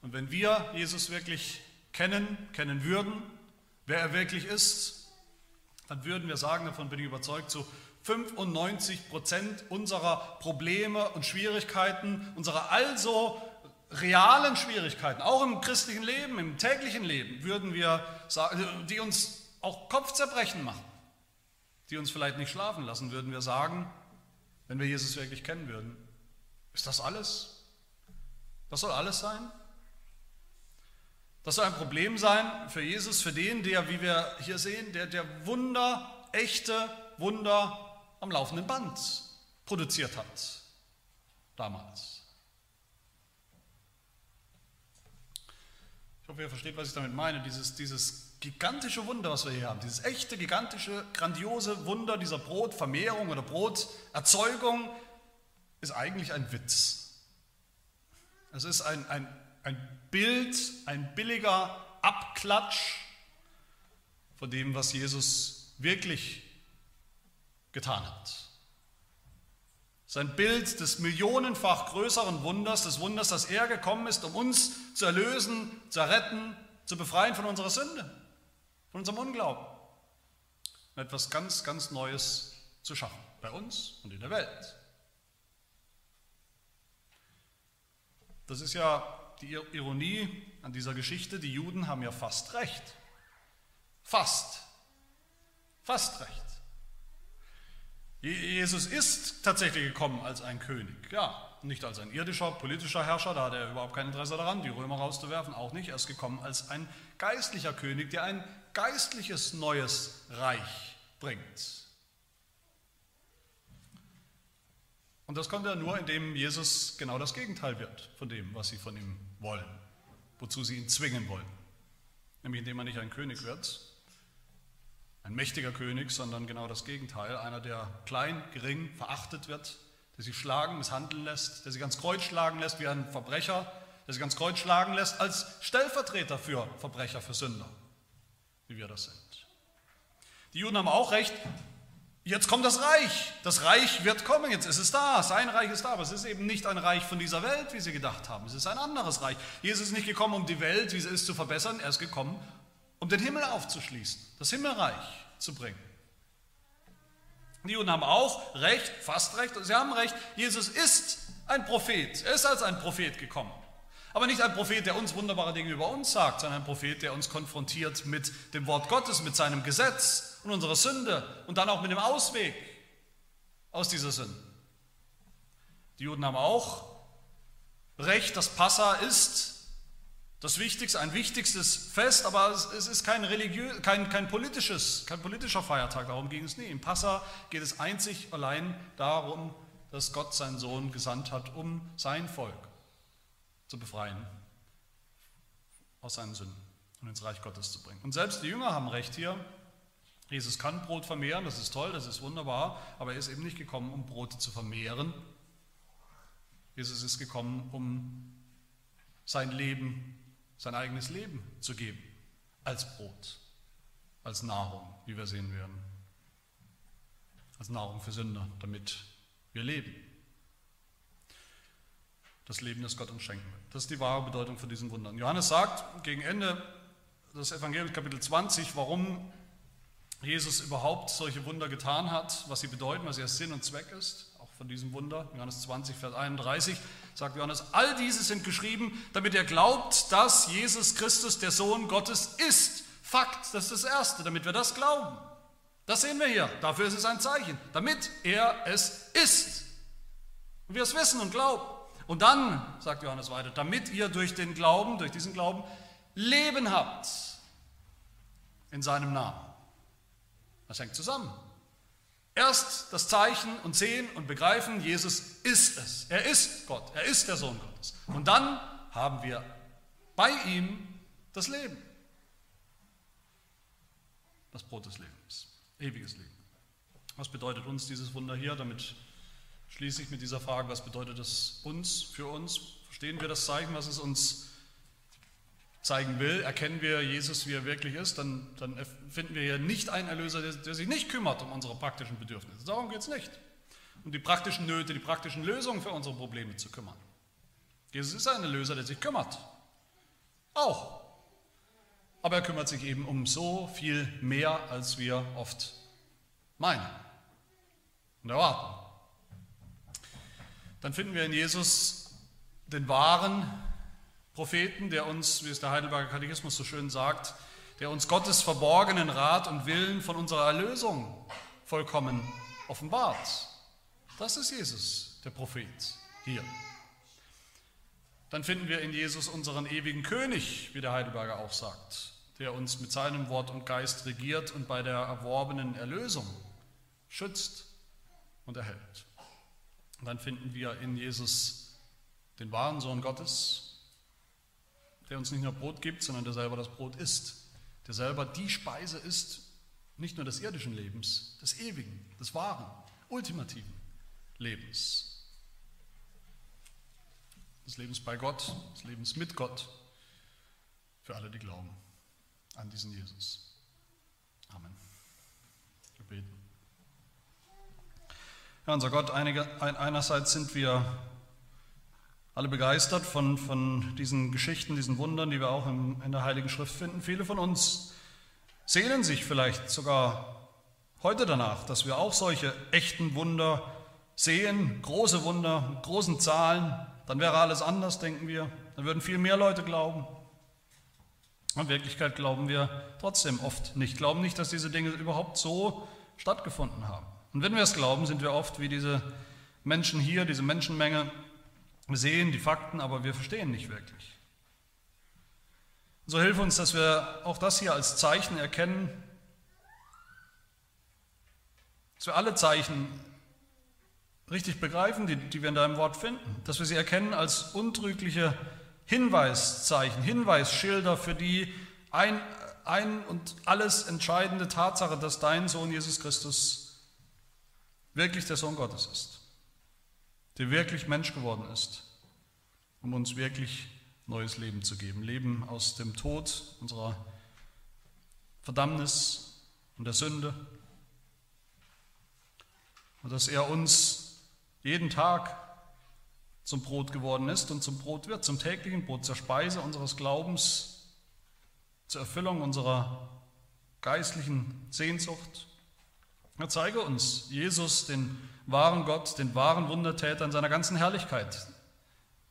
A: Und wenn wir Jesus wirklich kennen, kennen würden, wer er wirklich ist, dann würden wir sagen, davon bin ich überzeugt, zu 95 Prozent unserer Probleme und Schwierigkeiten, unserer also realen Schwierigkeiten, auch im christlichen Leben, im täglichen Leben, würden wir sagen, die uns auch Kopfzerbrechen machen, die uns vielleicht nicht schlafen lassen, würden wir sagen, wenn wir Jesus wirklich kennen würden. Ist das alles? Das soll alles sein? Das soll ein Problem sein für Jesus, für den, der, wie wir hier sehen, der, der Wunder, echte Wunder am laufenden Band produziert hat. Damals. Ich hoffe, ihr versteht, was ich damit meine. Dieses, dieses gigantische Wunder, was wir hier haben, dieses echte, gigantische, grandiose Wunder dieser Brotvermehrung oder Broterzeugung, ist eigentlich ein Witz. Es ist ein, ein, ein Bild, ein billiger Abklatsch von dem, was Jesus wirklich getan hat. Sein Bild des millionenfach größeren Wunders, des Wunders, dass er gekommen ist, um uns zu erlösen, zu retten, zu befreien von unserer Sünde, von unserem Unglauben. Und etwas ganz, ganz Neues zu schaffen, bei uns und in der Welt. Das ist ja die Ironie an dieser Geschichte, die Juden haben ja fast recht. Fast. Fast recht. Jesus ist tatsächlich gekommen als ein König, ja, nicht als ein irdischer politischer Herrscher, da hat er überhaupt kein Interesse daran, die Römer rauszuwerfen, auch nicht. Er ist gekommen als ein geistlicher König, der ein geistliches neues Reich bringt. Und das konnte er nur, indem Jesus genau das Gegenteil wird von dem, was sie von ihm wollen, wozu sie ihn zwingen wollen. Nämlich indem er nicht ein König wird, ein mächtiger König, sondern genau das Gegenteil, einer, der klein, gering, verachtet wird, der sich schlagen, misshandeln lässt, der sich ans Kreuz schlagen lässt wie ein Verbrecher, der sich ans Kreuz schlagen lässt als Stellvertreter für Verbrecher, für Sünder, wie wir das sind. Die Juden haben auch recht, jetzt kommt das Reich, das Reich wird kommen, jetzt ist es da, sein Reich ist da, aber es ist eben nicht ein Reich von dieser Welt, wie sie gedacht haben, es ist ein anderes Reich. Jesus ist nicht gekommen, um die Welt, wie sie ist, zu verbessern, er ist gekommen, um den Himmel aufzuschließen, das Himmelreich zu bringen. Die Juden haben auch recht, fast recht, sie haben recht, Jesus ist ein Prophet, er ist als ein Prophet gekommen. Aber nicht ein Prophet, der uns wunderbare Dinge über uns sagt, sondern ein Prophet, der uns konfrontiert mit dem Wort Gottes, mit seinem Gesetz und unserer Sünde und dann auch mit dem Ausweg aus dieser Sünde. Die Juden haben auch recht, dass Passa ist das Wichtigste, ein wichtigstes Fest, aber es ist kein, religiö kein, kein, politisches, kein politischer Feiertag, darum ging es nie. Im Passa geht es einzig allein darum, dass Gott seinen Sohn gesandt hat, um sein Volk zu befreien aus seinen Sünden und ins Reich Gottes zu bringen. Und selbst die Jünger haben recht hier. Jesus kann Brot vermehren, das ist toll, das ist wunderbar, aber er ist eben nicht gekommen, um Brot zu vermehren. Jesus ist gekommen, um sein Leben sein eigenes Leben zu geben, als Brot, als Nahrung, wie wir sehen werden, als Nahrung für Sünder, damit wir leben. Das Leben, das Gott uns schenken will. Das ist die wahre Bedeutung von diesen Wundern. Johannes sagt gegen Ende des Evangeliums Kapitel 20, warum Jesus überhaupt solche Wunder getan hat, was sie bedeuten, was ihr Sinn und Zweck ist, auch von diesem Wunder. Johannes 20, Vers 31 sagt Johannes, all diese sind geschrieben, damit ihr glaubt, dass Jesus Christus der Sohn Gottes ist. Fakt, das ist das Erste, damit wir das glauben. Das sehen wir hier, dafür ist es ein Zeichen, damit er es ist. Und wir es wissen und glauben. Und dann, sagt Johannes weiter, damit ihr durch den Glauben, durch diesen Glauben, Leben habt in seinem Namen. Das hängt zusammen. Erst das Zeichen und sehen und begreifen, Jesus ist es. Er ist Gott, er ist der Sohn Gottes. Und dann haben wir bei ihm das Leben. Das Brot des Lebens, ewiges Leben. Was bedeutet uns dieses Wunder hier? Damit schließe ich mit dieser Frage, was bedeutet es uns, für uns? Verstehen wir das Zeichen, was es uns zeigen will, erkennen wir Jesus, wie er wirklich ist, dann, dann finden wir hier nicht einen Erlöser, der, der sich nicht kümmert um unsere praktischen Bedürfnisse. Darum geht es nicht. Um die praktischen Nöte, die praktischen Lösungen für unsere Probleme zu kümmern. Jesus ist ein Erlöser, der sich kümmert. Auch. Aber er kümmert sich eben um so viel mehr, als wir oft meinen und erwarten. Dann finden wir in Jesus den wahren Propheten, der uns, wie es der Heidelberger Katechismus so schön sagt, der uns Gottes verborgenen Rat und Willen von unserer Erlösung vollkommen offenbart. Das ist Jesus, der Prophet, hier. Dann finden wir in Jesus unseren ewigen König, wie der Heidelberger auch sagt, der uns mit seinem Wort und Geist regiert und bei der erworbenen Erlösung schützt und erhält. Und dann finden wir in Jesus den wahren Sohn Gottes, der uns nicht nur Brot gibt, sondern der selber das Brot ist, der selber die Speise ist, nicht nur des irdischen Lebens, des ewigen, des wahren, ultimativen Lebens. Des Lebens bei Gott, des Lebens mit Gott, für alle, die glauben an diesen Jesus. Amen. Wir beten. Ja, unser Gott, einige, einerseits sind wir alle begeistert von, von diesen Geschichten, diesen Wundern, die wir auch in, in der Heiligen Schrift finden. Viele von uns sehnen sich vielleicht sogar heute danach, dass wir auch solche echten Wunder sehen, große Wunder mit großen Zahlen. Dann wäre alles anders, denken wir. Dann würden viel mehr Leute glauben. In Wirklichkeit glauben wir trotzdem oft nicht. Glauben nicht, dass diese Dinge überhaupt so stattgefunden haben. Und wenn wir es glauben, sind wir oft wie diese Menschen hier, diese Menschenmenge, wir sehen die Fakten, aber wir verstehen nicht wirklich. So hilf uns, dass wir auch das hier als Zeichen erkennen, dass wir alle Zeichen richtig begreifen, die, die wir in deinem Wort finden, dass wir sie erkennen als untrügliche Hinweiszeichen, Hinweisschilder für die ein, ein und alles entscheidende Tatsache, dass dein Sohn Jesus Christus wirklich der Sohn Gottes ist, der wirklich Mensch geworden ist, um uns wirklich neues Leben zu geben. Leben aus dem Tod unserer Verdammnis und der Sünde. Und dass er uns jeden Tag zum Brot geworden ist und zum Brot wird, zum täglichen Brot, zur Speise unseres Glaubens, zur Erfüllung unserer geistlichen Sehnsucht. Er zeige uns Jesus, den wahren Gott, den wahren Wundertäter in seiner ganzen Herrlichkeit,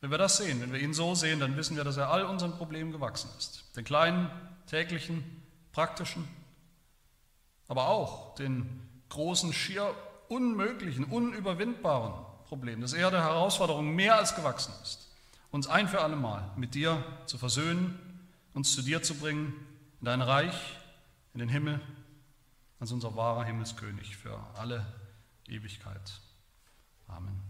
A: wenn wir das sehen, wenn wir ihn so sehen, dann wissen wir, dass er all unseren Problemen gewachsen ist. Den kleinen, täglichen, praktischen, aber auch den großen, schier unmöglichen, unüberwindbaren Problemen, dass er der Herausforderung mehr als gewachsen ist, uns ein für alle Mal mit dir zu versöhnen, uns zu dir zu bringen, in dein Reich, in den Himmel, als unser wahrer Himmelskönig für alle Ewigkeit. Amen.